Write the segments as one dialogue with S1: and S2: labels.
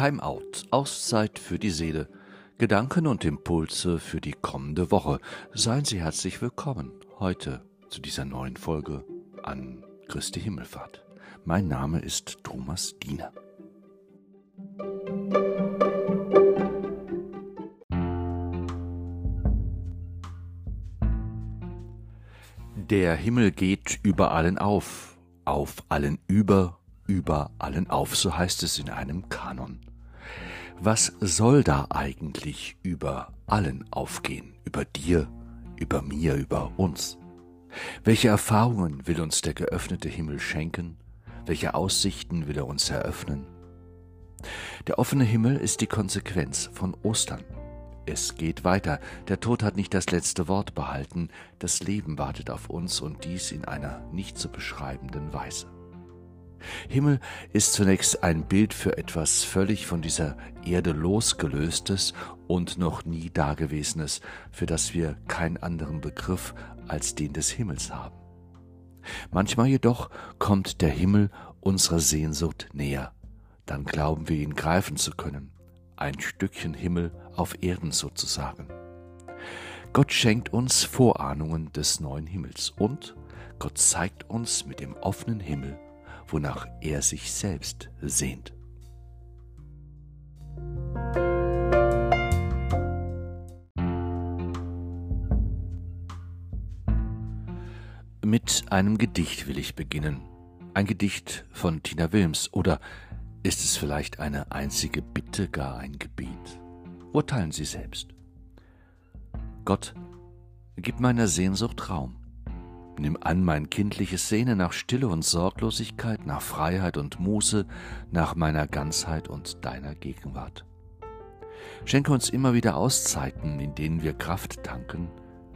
S1: Time Out, Auszeit für die Seele, Gedanken und Impulse für die kommende Woche. Seien Sie herzlich willkommen heute zu dieser neuen Folge an Christi Himmelfahrt. Mein Name ist Thomas Diener. Der Himmel geht über allen auf, auf allen über, über allen auf, so heißt es in einem Kanon. Was soll da eigentlich über allen aufgehen, über dir, über mir, über uns? Welche Erfahrungen will uns der geöffnete Himmel schenken? Welche Aussichten will er uns eröffnen? Der offene Himmel ist die Konsequenz von Ostern. Es geht weiter. Der Tod hat nicht das letzte Wort behalten. Das Leben wartet auf uns und dies in einer nicht zu beschreibenden Weise. Himmel ist zunächst ein Bild für etwas völlig von dieser Erde losgelöstes und noch nie dagewesenes, für das wir keinen anderen Begriff als den des Himmels haben. Manchmal jedoch kommt der Himmel unserer Sehnsucht näher, dann glauben wir ihn greifen zu können, ein Stückchen Himmel auf Erden sozusagen. Gott schenkt uns Vorahnungen des neuen Himmels und Gott zeigt uns mit dem offenen Himmel wonach er sich selbst sehnt. Mit einem Gedicht will ich beginnen. Ein Gedicht von Tina Wilms oder ist es vielleicht eine einzige Bitte, gar ein Gebet? Urteilen Sie selbst. Gott, gib meiner Sehnsucht Raum. Nimm an mein kindliches Sehnen nach Stille und Sorglosigkeit, nach Freiheit und Muße, nach meiner Ganzheit und deiner Gegenwart. Schenke uns immer wieder Auszeiten, in denen wir Kraft tanken,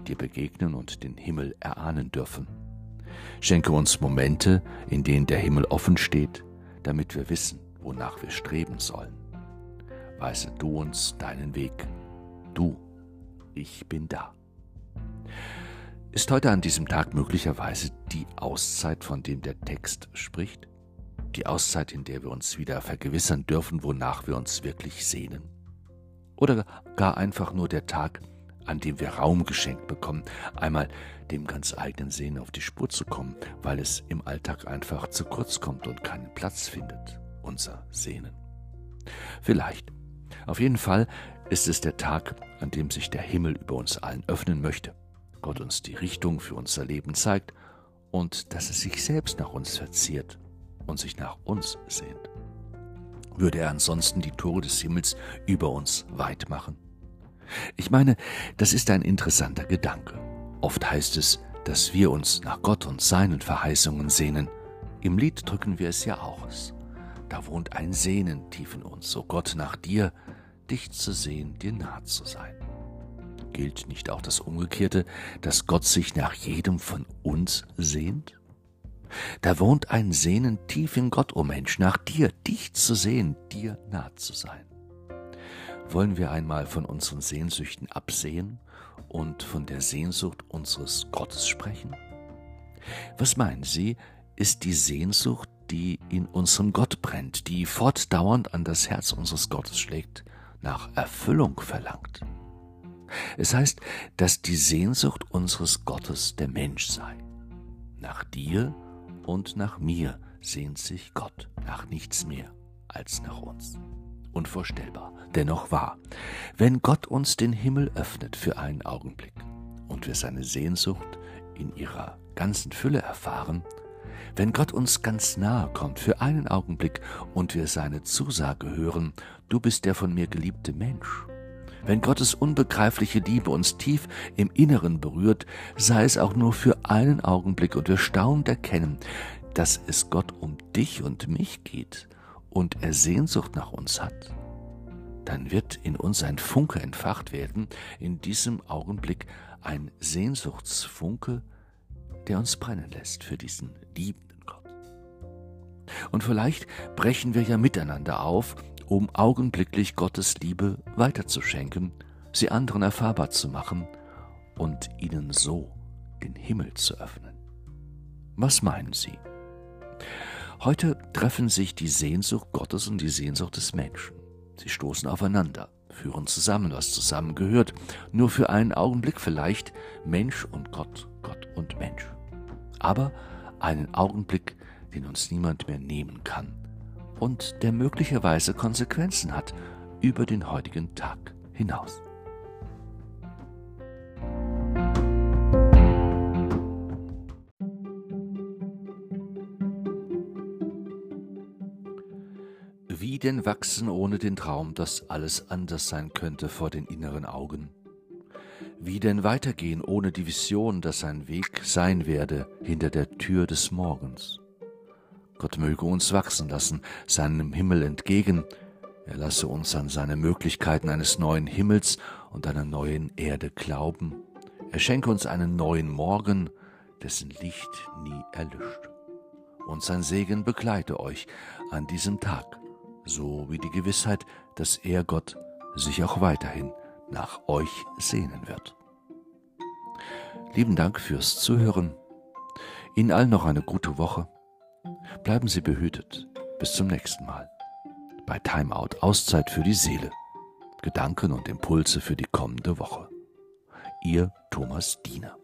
S1: dir begegnen und den Himmel erahnen dürfen. Schenke uns Momente, in denen der Himmel offen steht, damit wir wissen, wonach wir streben sollen. Weise du uns deinen Weg. Du, ich bin da. Ist heute an diesem Tag möglicherweise die Auszeit, von dem der Text spricht? Die Auszeit, in der wir uns wieder vergewissern dürfen, wonach wir uns wirklich sehnen? Oder gar einfach nur der Tag, an dem wir Raum geschenkt bekommen, einmal dem ganz eigenen Sehnen auf die Spur zu kommen, weil es im Alltag einfach zu kurz kommt und keinen Platz findet, unser Sehnen. Vielleicht. Auf jeden Fall ist es der Tag, an dem sich der Himmel über uns allen öffnen möchte Gott uns die Richtung für unser Leben zeigt und dass es sich selbst nach uns verzehrt und sich nach uns sehnt. Würde er ansonsten die Tore des Himmels über uns weit machen? Ich meine, das ist ein interessanter Gedanke. Oft heißt es, dass wir uns nach Gott und seinen Verheißungen sehnen. Im Lied drücken wir es ja aus. Da wohnt ein Sehnen tief in uns, o Gott, nach dir, dich zu sehen, dir nah zu sein. Gilt nicht auch das Umgekehrte, dass Gott sich nach jedem von uns sehnt? Da wohnt ein Sehnen tief in Gott, o oh Mensch, nach dir, dich zu sehen, dir nah zu sein. Wollen wir einmal von unseren Sehnsüchten absehen und von der Sehnsucht unseres Gottes sprechen? Was meinen Sie, ist die Sehnsucht, die in unserem Gott brennt, die fortdauernd an das Herz unseres Gottes schlägt, nach Erfüllung verlangt? Es heißt, dass die Sehnsucht unseres Gottes der Mensch sei. Nach dir und nach mir sehnt sich Gott nach nichts mehr als nach uns. Unvorstellbar, dennoch wahr. Wenn Gott uns den Himmel öffnet für einen Augenblick und wir seine Sehnsucht in ihrer ganzen Fülle erfahren, wenn Gott uns ganz nahe kommt für einen Augenblick und wir seine Zusage hören, du bist der von mir geliebte Mensch wenn Gottes unbegreifliche Liebe uns tief im Inneren berührt, sei es auch nur für einen Augenblick und wir staunend erkennen, dass es Gott um dich und mich geht und er Sehnsucht nach uns hat, dann wird in uns ein Funke entfacht werden, in diesem Augenblick ein Sehnsuchtsfunke, der uns brennen lässt für diesen liebenden Gott. Und vielleicht brechen wir ja miteinander auf um augenblicklich Gottes Liebe weiterzuschenken, sie anderen erfahrbar zu machen und ihnen so den Himmel zu öffnen. Was meinen Sie? Heute treffen sich die Sehnsucht Gottes und die Sehnsucht des Menschen. Sie stoßen aufeinander, führen zusammen, was zusammengehört, nur für einen Augenblick vielleicht Mensch und Gott, Gott und Mensch. Aber einen Augenblick, den uns niemand mehr nehmen kann und der möglicherweise Konsequenzen hat über den heutigen Tag hinaus. Wie denn wachsen ohne den Traum, dass alles anders sein könnte vor den inneren Augen? Wie denn weitergehen ohne die Vision, dass ein Weg sein werde hinter der Tür des Morgens? Gott möge uns wachsen lassen, seinem Himmel entgegen, er lasse uns an seine Möglichkeiten eines neuen Himmels und einer neuen Erde glauben. Er schenke uns einen neuen Morgen, dessen Licht nie erlischt. Und sein Segen begleite euch an diesem Tag so wie die Gewissheit, dass er Gott sich auch weiterhin nach euch sehnen wird. Lieben Dank fürs Zuhören. Ihnen allen noch eine gute Woche. Bleiben Sie behütet. Bis zum nächsten Mal. Bei Timeout Auszeit für die Seele. Gedanken und Impulse für die kommende Woche. Ihr Thomas Diener.